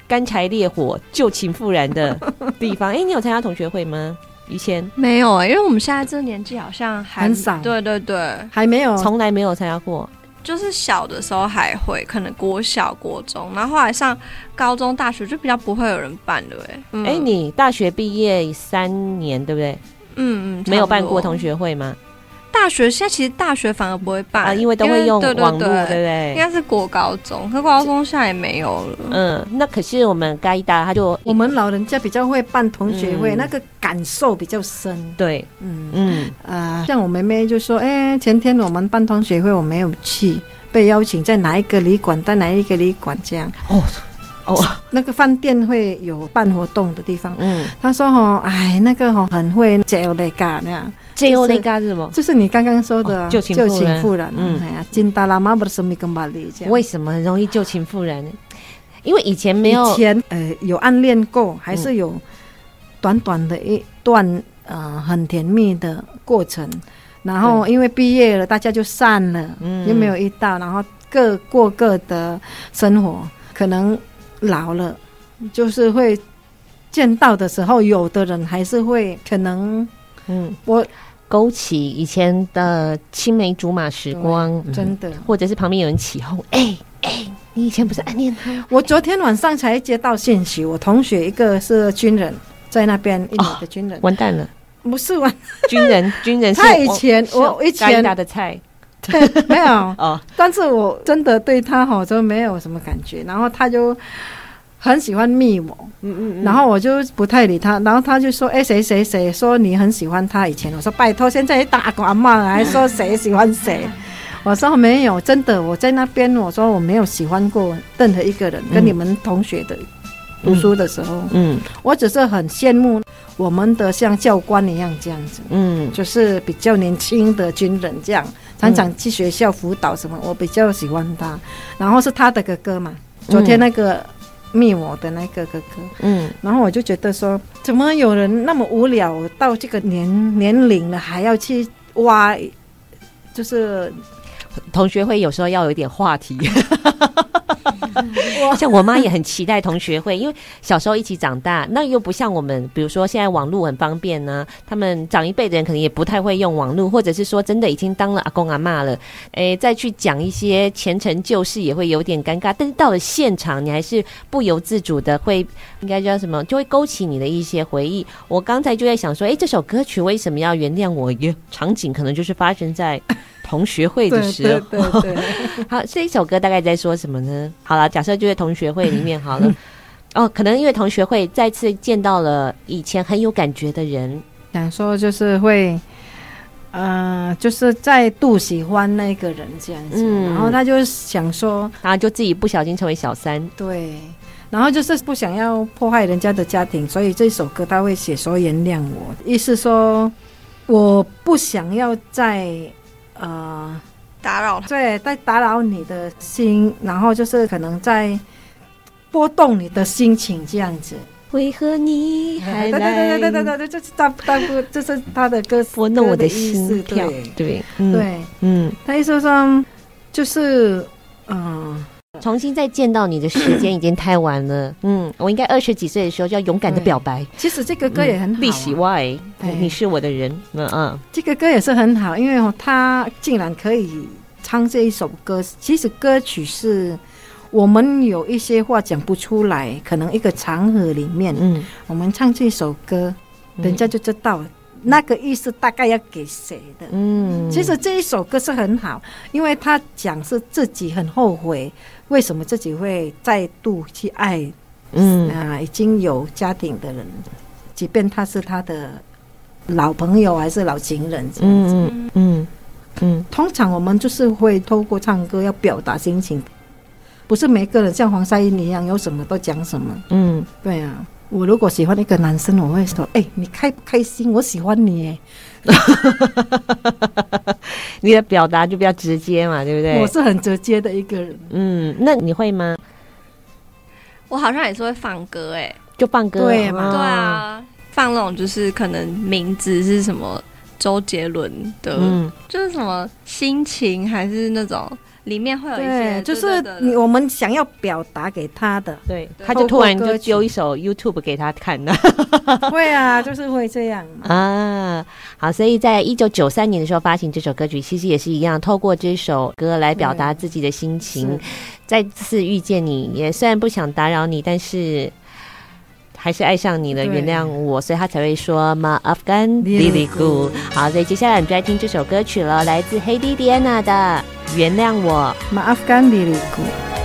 干柴烈火、旧情复燃的地方。哎、欸，你有参加同学会吗？以前没有啊，因为我们现在这个年纪好像还很少。对对对，还没有，从来没有参加过。就是小的时候还会，可能国小、国中，然后后来上高中、大学就比较不会有人办了。哎，哎、欸，你大学毕业三年，对不对？嗯嗯，没有办过同学会吗？大学现在其实大学反而不会办，啊，因为都会用网络，对不对？应该是国高中，可高中现在也没有了。嗯，那可是我们该大他就我们老人家比较会办同学会，嗯、那个感受比较深。对，嗯嗯啊、呃，像我妹妹就说：“哎、欸，前天我们办同学会，我没有去，被邀请在哪一个旅馆，在哪一个旅馆这样。”哦。哦，那个饭店会有办活动的地方。嗯，他说：“哦，哎，那个哦，很会接欧雷嘎那样。接欧雷嘎是什么？就是你刚刚说的旧情妇人。嗯，哎呀，金达拉玛不是巴里。为什么很容易旧情妇人？因为以前没有，以前呃有暗恋过，还是有短短的一段呃很甜蜜的过程。然后因为毕业了，大家就散了，嗯，又没有遇到，然后各过各的生活，可能。”老了，就是会见到的时候，有的人还是会可能，嗯，我勾起以前的青梅竹马时光，真的，或者是旁边有人起哄，哎、欸、哎、欸，你以前不是暗恋他？我昨天晚上才接到信息，我同学一个是军人，在那边一年的军人，哦、完蛋了，不是完。军人，军人是他以前我以前打的菜。对，没有。哦，但是我真的对他好像没有什么感觉，然后他就很喜欢密我，嗯嗯，然后我就不太理他，然后他就说，哎，谁谁谁说你很喜欢他以前，我说拜托，现在打阿公阿嬷了，还说谁喜欢谁，我说没有，真的我在那边，我说我没有喜欢过任何一个人，跟你们同学的读书的时候，嗯，我只是很羡慕我们的像教官一样这样子，嗯，就是比较年轻的军人这样。常常去学校辅导什么，我比较喜欢他。然后是他的哥哥嘛，昨天那个密我的那个哥哥，嗯，然后我就觉得说，怎么有人那么无聊，到这个年年龄了还要去挖，就是同学会有时候要有一点话题。像我妈也很期待同学会，因为小时候一起长大，那又不像我们，比如说现在网络很方便呢、他们长一辈的人可能也不太会用网络，或者是说真的已经当了阿公阿妈了，诶，再去讲一些前尘旧事也会有点尴尬。但是到了现场，你还是不由自主的会，应该叫什么，就会勾起你的一些回忆。我刚才就在想说，诶，这首歌曲为什么要原谅我？一个场景可能就是发生在。同学会的时候，对对 好，这一首歌大概在说什么呢？好了，假设就在同学会里面好了。哦，可能因为同学会再次见到了以前很有感觉的人，想说就是会，呃，就是再度喜欢那个人这样子。嗯，然后他就想说，然后就自己不小心成为小三。对，然后就是不想要破坏人家的家庭，所以这首歌他会写说原谅我，意思说我不想要再。呃，打扰他，对，在打扰你的心，然后就是可能在波动你的心情这样子。为何你还来？对对对对对对，就是大大部，就是他的歌词，拨弄我的心跳。对对对，嗯，他意思说就是嗯。呃重新再见到你的时间已经太晚了。嗯，我应该二十几岁的时候就要勇敢的表白。其实这个歌也很好，啊，利息外，你是我的人。嗯嗯，这个歌也是很好，因为他竟然可以唱这一首歌。其实歌曲是我们有一些话讲不出来，可能一个场合里面，嗯，我们唱这首歌，人家就知道了。那个意思大概要给谁的？嗯，其实这一首歌是很好，因为他讲是自己很后悔，为什么自己会再度去爱，嗯啊，已经有家庭的人，即便他是他的老朋友还是老情人这样子，嗯嗯嗯，嗯，通常我们就是会透过唱歌要表达心情，不是每个人像黄赛音一样有什么都讲什么，嗯，对啊。我如果喜欢一个男生，我会说：“哎、欸，你开不开心？我喜欢你。” 你的表达就比较直接嘛，对不对？我是很直接的一个人。嗯，那你会吗？我好像也是会放歌，哎，就放歌，对嘛？对啊，放那种就是可能名字是什么周杰伦的，嗯，就是什么心情，还是那种里面会有一些，就是你我们想要表达给他的，对，他就突然就丢一首 YouTube 给他看的，会啊，就是会这样啊。好，所以在一九九三年的时候发行这首歌曲，其实也是一样，透过这首歌来表达自己的心情。再次遇见你，也虽然不想打扰你，但是。还是爱上你了，原谅我，所以他才会说 Maafkan diriku。好，所以接下来我们就来听这首歌曲了，来自 Heidi Diana 的《原谅我》，Maafkan diriku。查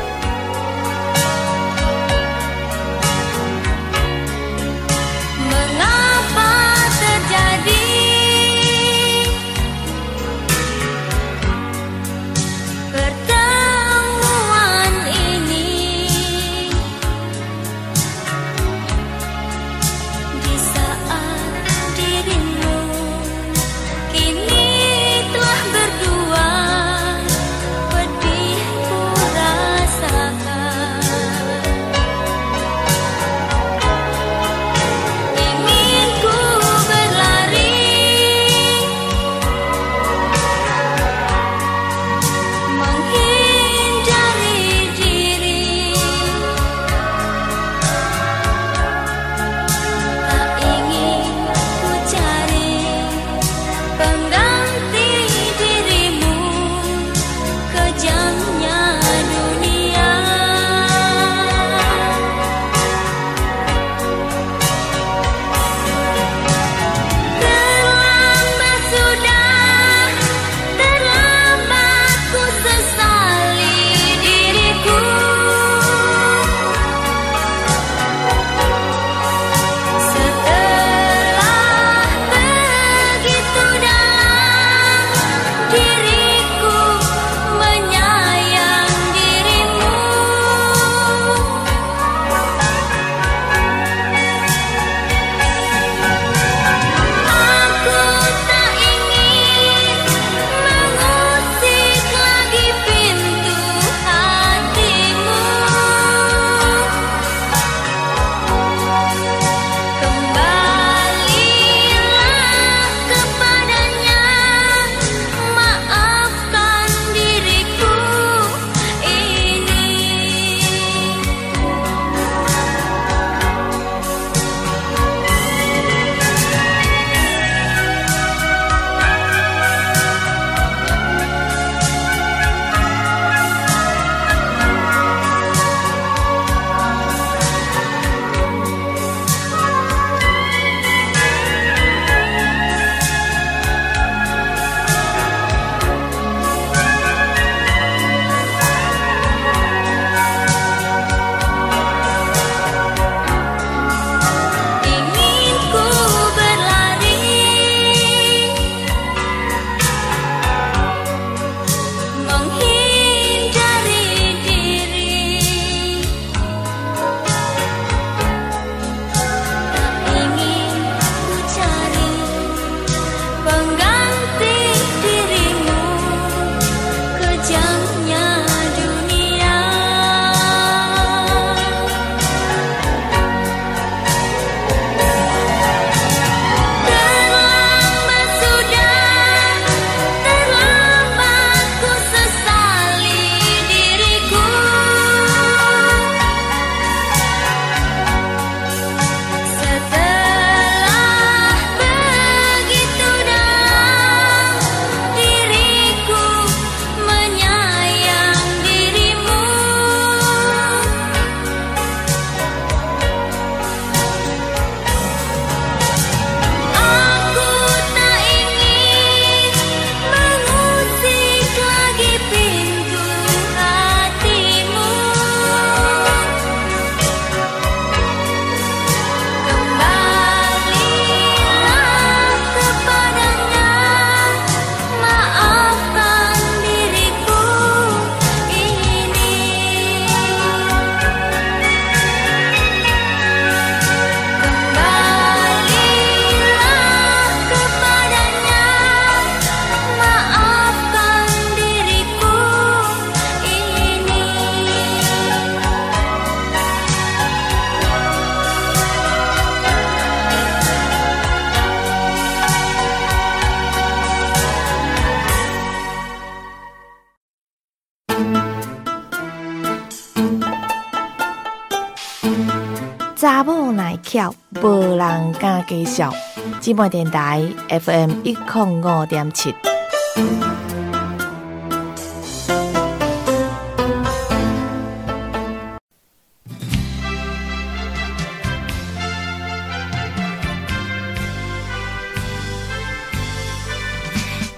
耐翘，无人敢介绍。姊妹电台 FM 一零五点七。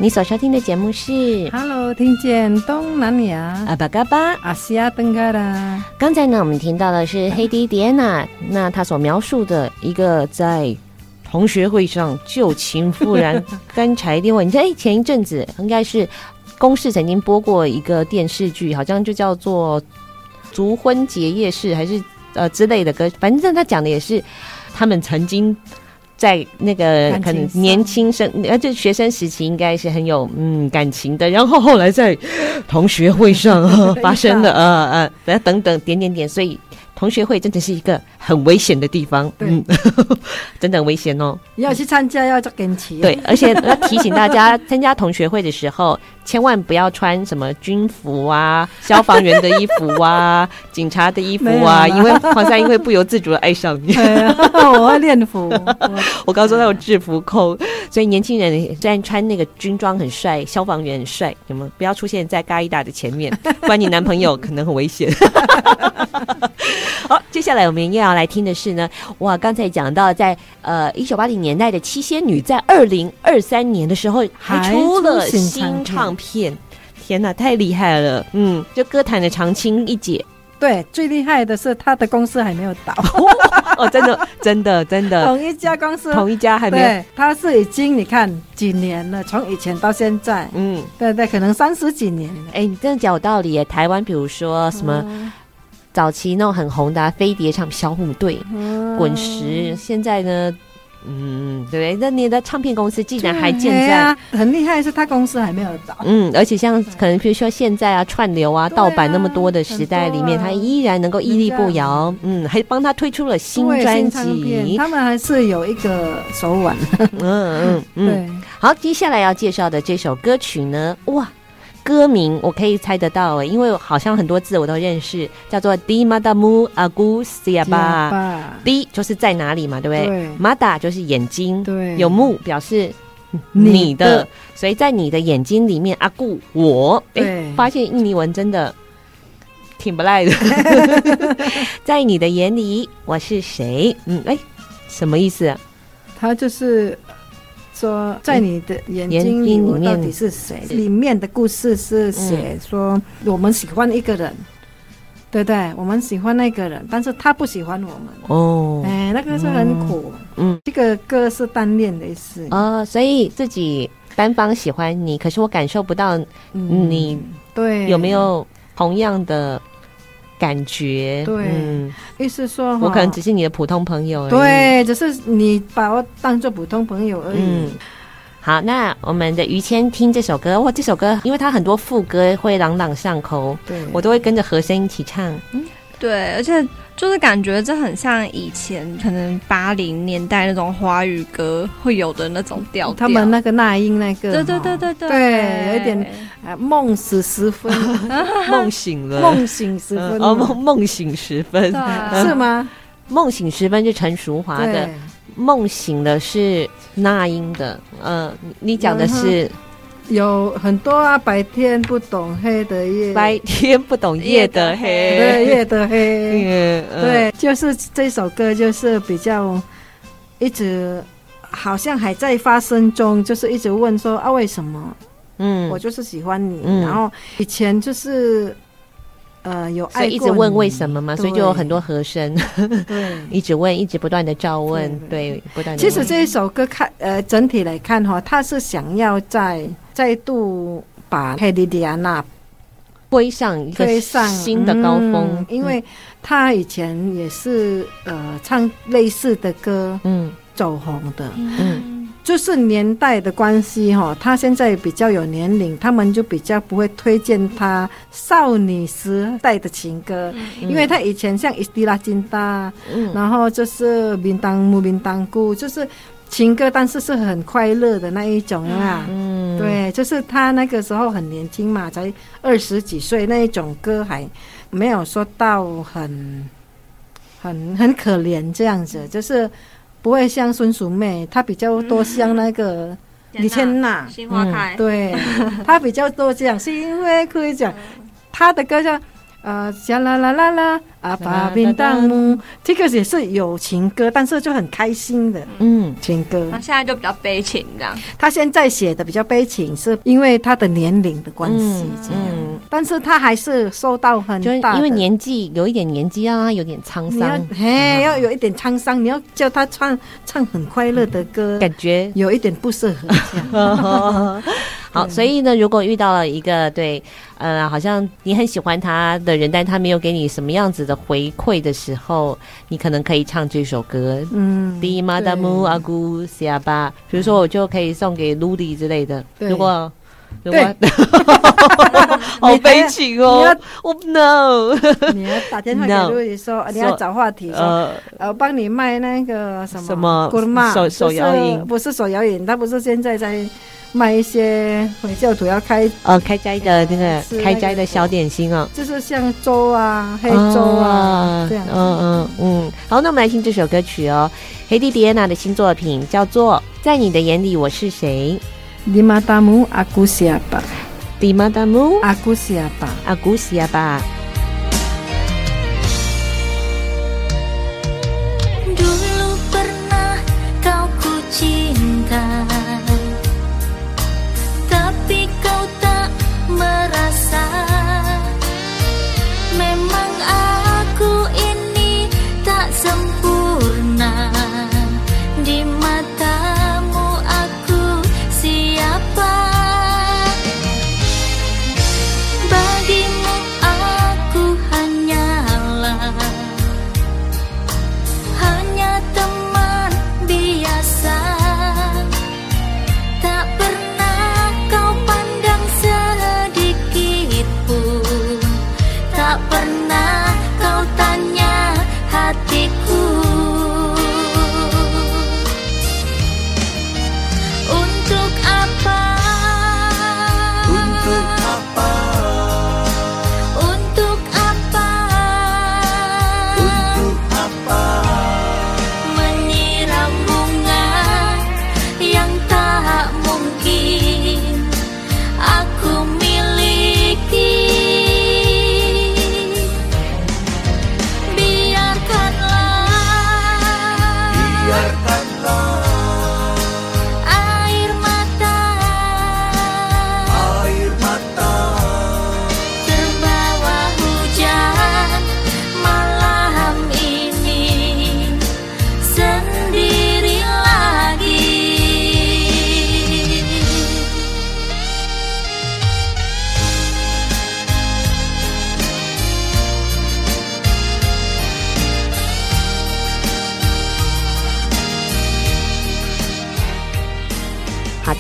你所收听的节目是《Hello》，听见东南亚阿巴嘎巴阿西亚登嘎啦。刚才呢，我们听到的是黑迪迪安娜，那她所描述的一个在同学会上旧情复燃、干柴烈火。你看，哎，前一阵子应该是公视曾经播过一个电视剧，好像就叫做《足婚结业式》还是呃之类的歌，反正他讲的也是他们曾经。在那个可能年轻生，而且学生时期应该是很有嗯感情的，然后后来在同学会上 发生的呃呃，等等等点点点，所以。同学会真的是一个很危险的地方，嗯，真的很危险哦。要去参加要做跟齐。对，而且要提醒大家，参加同学会的时候，千万不要穿什么军服啊、消防员的衣服啊、警察的衣服啊，因为黄三英会不由自主的爱上你。我会练服，我告诉他有制服控，所以年轻人虽然穿那个军装很帅，消防员很帅，你们？不要出现在嘎伊达的前面，不然你男朋友可能很危险。好，接下来我们又要来听的是呢，哇，刚才讲到在呃一九八零年代的七仙女，在二零二三年的时候还出了新唱片，天哪，太厉害了，嗯，就歌坛的常青一姐，对，最厉害的是他的公司还没有倒，哦，真的，真的，真的，同一家公司，同一家还没有，对，她是已经你看几年了，从以前到现在，嗯，对对，可能三十几年，哎，你真的讲有道理耶，台湾比如说什么。嗯。早期那种很红的、啊、飞碟唱小虎队、滚石，现在呢，嗯，对，那你的唱片公司竟然还健在，啊、很厉害，是他公司还没有倒。嗯，而且像可能比如说现在啊，串流啊、盗版那么多的时代里面，他、啊、依然能够屹立不摇。嗯，还帮他推出了新专辑，他们还是有一个手腕。嗯嗯嗯，对。好，接下来要介绍的这首歌曲呢，哇。歌名我可以猜得到诶，因为好像很多字我都认识，叫做 Di Matamu Agu Siaba。Di 就是在哪里嘛，对不对？Mata 就是眼睛，对，有目表示你的，所以在你的眼睛里面，Aku 我，哎，发现印尼文真的挺不赖的。在你的眼里，我是谁？嗯，哎，什么意思啊？他就是。说在你的眼睛里，我到底是谁？里面的故事是写说我们喜欢一个人，对对，我们喜欢那个人，但是他不喜欢我们。哦，哎，那个是很苦。嗯，这个歌是单恋的意思。哦，所以自己单方喜欢你，可是我感受不到你，对，有没有同样的？感觉对，嗯、意思说我可能只是你的普通朋友而已，对，只是你把我当做普通朋友而已。嗯、好，那我们的于谦听这首歌，哇，这首歌因为它很多副歌会朗朗上口，对，我都会跟着和声一起唱。嗯，对，而且。就是感觉这很像以前可能八零年代那种华语歌会有的那种调调，他们那个那英那个，对对对对对，对，有一点啊梦死时分，梦醒了，梦醒时分。哦，梦梦醒时分。是吗？梦醒时分是陈淑华的，梦醒了是那英的，嗯，你讲的是。有很多啊，白天不懂黑的夜，白天不懂夜的黑，对，夜的黑，对，就是这首歌，就是比较一直好像还在发生中，就是一直问说啊，为什么？嗯，我就是喜欢你，然后以前就是呃有爱过，一直问为什么嘛，所以就有很多和声，对，一直问，一直不断的照问，对，不断。其实这一首歌看呃整体来看哈，他是想要再。再度把佩蒂迪安娜推上一个新的高峰，嗯，因为他以前也是呃唱类似的歌，嗯，走红的，嗯，就是年代的关系哈，他现在比较有年龄，他们就比较不会推荐他少女时代的情歌，嗯，因为他以前像伊斯蒂拉金达，嗯，然后就是明当木明当姑，就是。情歌，但是是很快乐的那一种啊，嗯，对，就是他那个时候很年轻嘛，才二十几岁，那一种歌还没有说到很很很可怜这样子，就是不会像孙淑媚，她比较多像那个李千娜，心花开，对，她比较多这样，是因为可以讲她的歌叫。呃，啦啦啦啦啦，阿爸变当木，这个也是有情歌，但是就很开心的，嗯，情歌。他现在就比较悲情这样。他现在写的比较悲情，是因为他的年龄的关系，这样。嗯，但是他还是受到很大，因为年纪有一点年纪，让他有点沧桑。嘿，要有一点沧桑，你要叫他唱唱很快乐的歌，感觉有一点不适合这样。好，所以呢，如果遇到了一个对，呃，好像你很喜欢他的人，但他没有给你什么样子的回馈的时候，你可能可以唱这首歌。嗯，迪玛达姆阿古西亚巴，比如说我就可以送给卢迪之类的。如果，如果，好悲情哦！我 no，你要打电话给卢迪说，你要找话题说，呃，我帮你卖那个什么什么手手摇饮，不是手摇饮，他不是现在在。卖一些回教徒要开呃开斋的那个开斋的小点心啊，就是像粥啊、黑粥啊这样。嗯嗯嗯。好，那我们来听这首歌曲哦，黑蒂迪安娜的新作品叫做《在你的眼里我是谁》。迪玛达姆阿古西亚巴，迪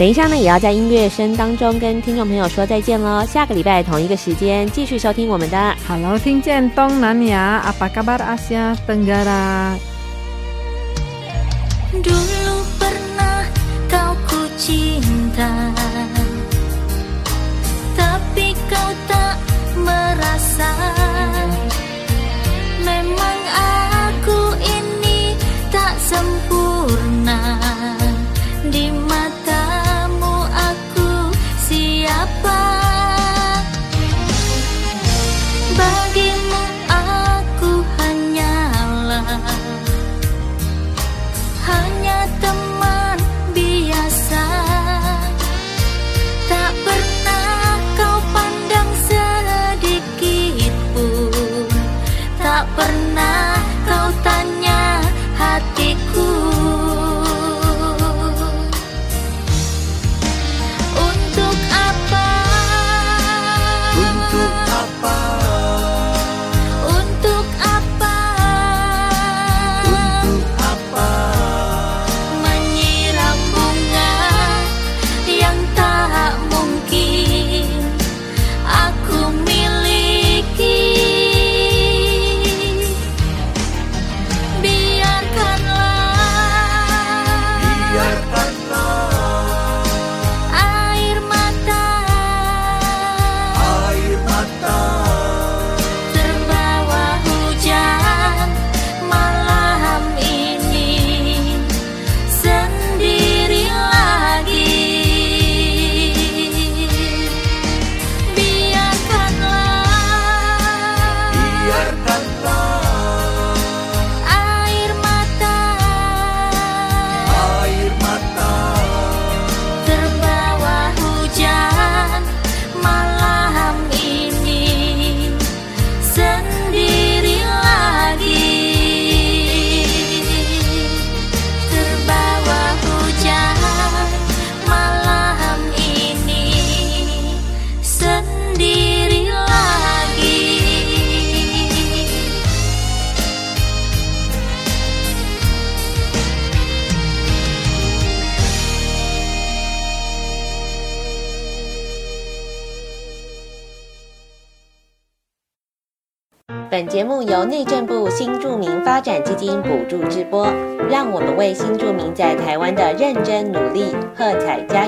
等一下呢，也要在音乐声当中跟听众朋友说再见喽。下个礼拜同一个时间继续收听我们的 Hello，听见东南亚阿巴嘎巴的阿夏登嘎啦。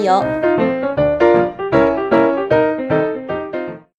有